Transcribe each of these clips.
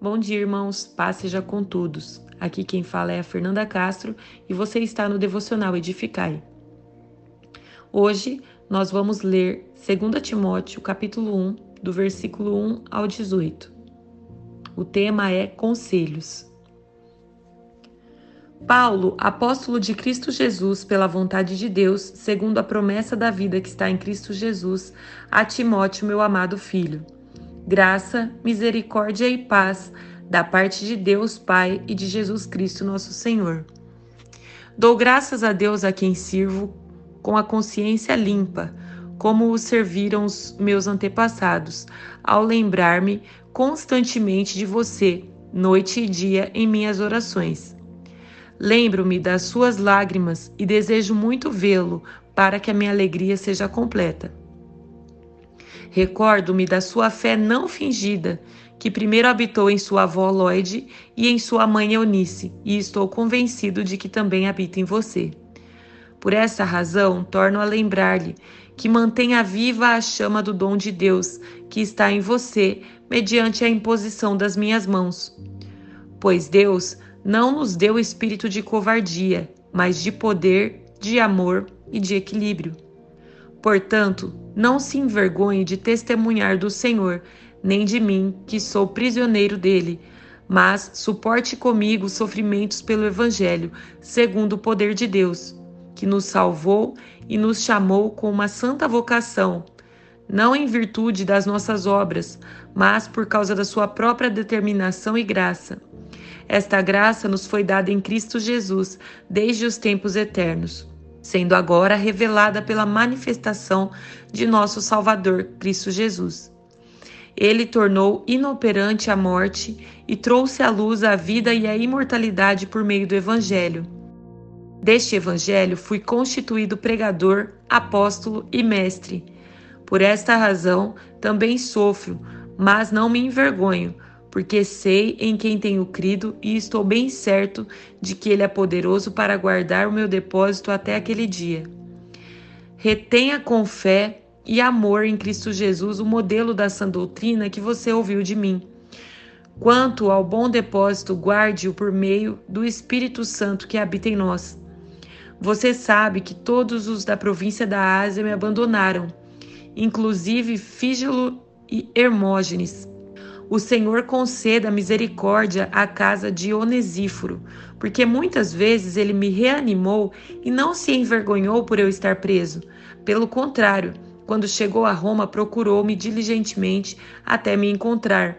Bom dia, irmãos. Paz seja com todos. Aqui quem fala é a Fernanda Castro e você está no Devocional Edificai. Hoje nós vamos ler 2 Timóteo, capítulo 1, do versículo 1 ao 18. O tema é Conselhos. Paulo, apóstolo de Cristo Jesus, pela vontade de Deus, segundo a promessa da vida que está em Cristo Jesus, a Timóteo, meu amado filho graça, misericórdia e paz da parte de Deus Pai e de Jesus Cristo, nosso Senhor. Dou graças a Deus a quem sirvo com a consciência limpa, como o serviram os meus antepassados, ao lembrar-me constantemente de você, noite e dia, em minhas orações. Lembro-me das suas lágrimas e desejo muito vê-lo para que a minha alegria seja completa. Recordo-me da sua fé não fingida, que primeiro habitou em sua avó Lloyd e em sua mãe Eunice, e estou convencido de que também habita em você. Por essa razão, torno a lembrar-lhe que mantenha viva a chama do dom de Deus que está em você, mediante a imposição das minhas mãos. Pois Deus não nos deu espírito de covardia, mas de poder, de amor e de equilíbrio. Portanto, não se envergonhe de testemunhar do Senhor, nem de mim, que sou prisioneiro dele, mas suporte comigo os sofrimentos pelo Evangelho, segundo o poder de Deus, que nos salvou e nos chamou com uma santa vocação, não em virtude das nossas obras, mas por causa da sua própria determinação e graça. Esta graça nos foi dada em Cristo Jesus desde os tempos eternos sendo agora revelada pela manifestação de nosso Salvador, Cristo Jesus. Ele tornou inoperante a morte e trouxe à luz a vida e a imortalidade por meio do Evangelho. Deste Evangelho fui constituído pregador, apóstolo e mestre. Por esta razão também sofro, mas não me envergonho porque sei em quem tenho crido e estou bem certo de que Ele é poderoso para guardar o meu depósito até aquele dia. Retenha com fé e amor em Cristo Jesus o modelo da sã doutrina que você ouviu de mim. Quanto ao bom depósito, guarde-o por meio do Espírito Santo que habita em nós. Você sabe que todos os da província da Ásia me abandonaram, inclusive Fígelo e Hermógenes o Senhor conceda misericórdia à casa de Onesíforo, porque muitas vezes ele me reanimou e não se envergonhou por eu estar preso. Pelo contrário, quando chegou a Roma, procurou-me diligentemente até me encontrar.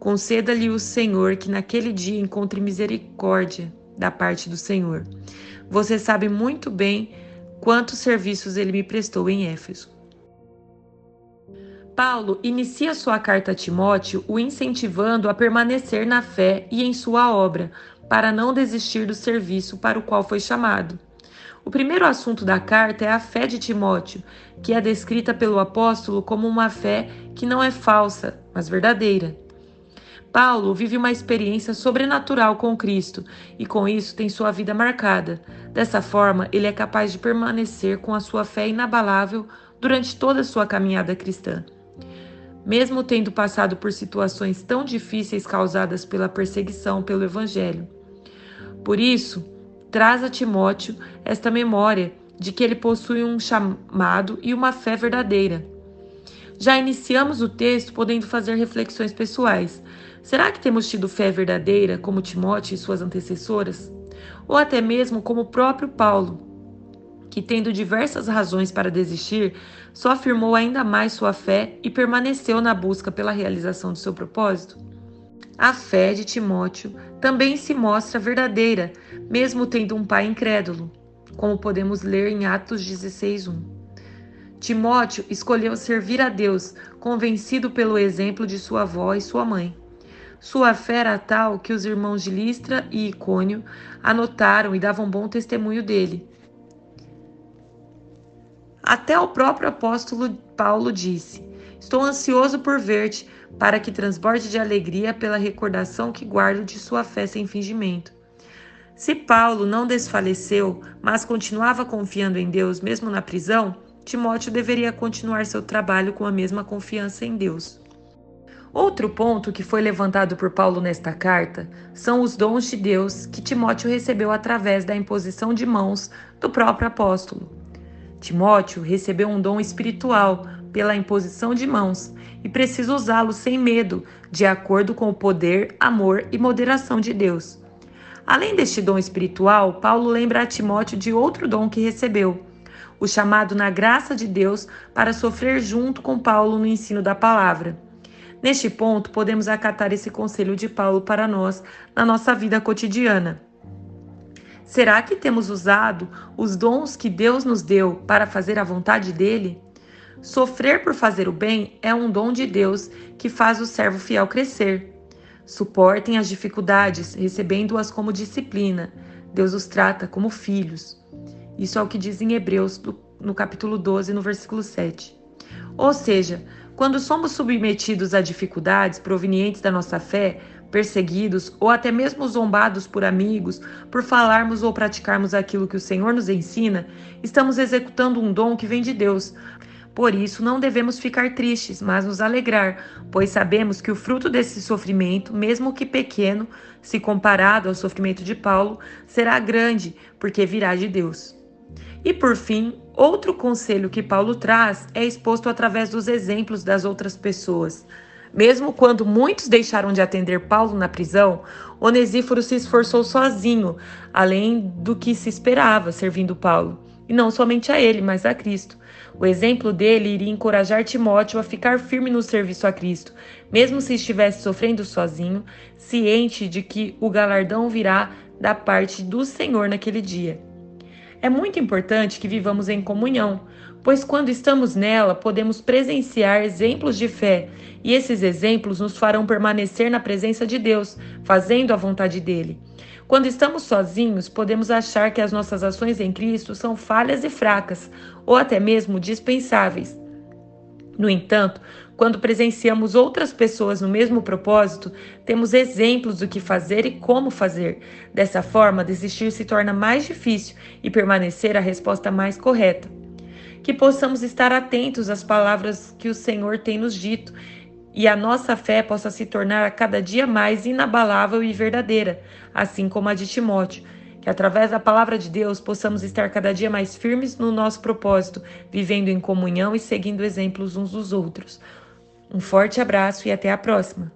Conceda-lhe o Senhor que naquele dia encontre misericórdia da parte do Senhor. Você sabe muito bem quantos serviços ele me prestou em Éfeso. Paulo inicia sua carta a Timóteo o incentivando a permanecer na fé e em sua obra, para não desistir do serviço para o qual foi chamado. O primeiro assunto da carta é a fé de Timóteo, que é descrita pelo apóstolo como uma fé que não é falsa, mas verdadeira. Paulo vive uma experiência sobrenatural com Cristo e com isso tem sua vida marcada. Dessa forma, ele é capaz de permanecer com a sua fé inabalável durante toda a sua caminhada cristã mesmo tendo passado por situações tão difíceis causadas pela perseguição pelo Evangelho. Por isso, traz a Timóteo esta memória de que ele possui um chamado e uma fé verdadeira. Já iniciamos o texto podendo fazer reflexões pessoais. Será que temos tido fé verdadeira como Timóteo e suas antecessoras? Ou até mesmo como o próprio Paulo, que, tendo diversas razões para desistir, só afirmou ainda mais sua fé e permaneceu na busca pela realização de seu propósito? A fé de Timóteo também se mostra verdadeira, mesmo tendo um pai incrédulo, como podemos ler em Atos 16:1. Timóteo escolheu servir a Deus, convencido pelo exemplo de sua avó e sua mãe. Sua fé era tal que os irmãos de Listra e Icônio anotaram e davam bom testemunho dele. Até o próprio apóstolo Paulo disse: Estou ansioso por ver-te, para que transborde de alegria pela recordação que guardo de sua fé sem fingimento. Se Paulo não desfaleceu, mas continuava confiando em Deus mesmo na prisão, Timóteo deveria continuar seu trabalho com a mesma confiança em Deus. Outro ponto que foi levantado por Paulo nesta carta são os dons de Deus que Timóteo recebeu através da imposição de mãos do próprio apóstolo. Timóteo recebeu um dom espiritual pela imposição de mãos e precisa usá-lo sem medo, de acordo com o poder, amor e moderação de Deus. Além deste dom espiritual, Paulo lembra a Timóteo de outro dom que recebeu, o chamado na graça de Deus para sofrer junto com Paulo no ensino da palavra. Neste ponto, podemos acatar esse conselho de Paulo para nós na nossa vida cotidiana. Será que temos usado os dons que Deus nos deu para fazer a vontade dele? Sofrer por fazer o bem é um dom de Deus que faz o servo fiel crescer. Suportem as dificuldades, recebendo-as como disciplina. Deus os trata como filhos. Isso é o que diz em Hebreus, no capítulo 12, no versículo 7. Ou seja, quando somos submetidos a dificuldades provenientes da nossa fé, perseguidos ou até mesmo zombados por amigos por falarmos ou praticarmos aquilo que o Senhor nos ensina, estamos executando um dom que vem de Deus. Por isso, não devemos ficar tristes, mas nos alegrar, pois sabemos que o fruto desse sofrimento, mesmo que pequeno, se comparado ao sofrimento de Paulo, será grande, porque virá de Deus. E por fim, outro conselho que Paulo traz é exposto através dos exemplos das outras pessoas. Mesmo quando muitos deixaram de atender Paulo na prisão, Onesíforo se esforçou sozinho, além do que se esperava, servindo Paulo. E não somente a ele, mas a Cristo. O exemplo dele iria encorajar Timóteo a ficar firme no serviço a Cristo, mesmo se estivesse sofrendo sozinho, ciente de que o galardão virá da parte do Senhor naquele dia. É muito importante que vivamos em comunhão, pois quando estamos nela, podemos presenciar exemplos de fé, e esses exemplos nos farão permanecer na presença de Deus, fazendo a vontade dele. Quando estamos sozinhos, podemos achar que as nossas ações em Cristo são falhas e fracas, ou até mesmo dispensáveis. No entanto, quando presenciamos outras pessoas no mesmo propósito, temos exemplos do que fazer e como fazer. Dessa forma, desistir se torna mais difícil e permanecer a resposta mais correta. Que possamos estar atentos às palavras que o Senhor tem nos dito e a nossa fé possa se tornar a cada dia mais inabalável e verdadeira, assim como a de Timóteo. Que através da palavra de Deus possamos estar cada dia mais firmes no nosso propósito, vivendo em comunhão e seguindo exemplos uns dos outros. Um forte abraço e até a próxima!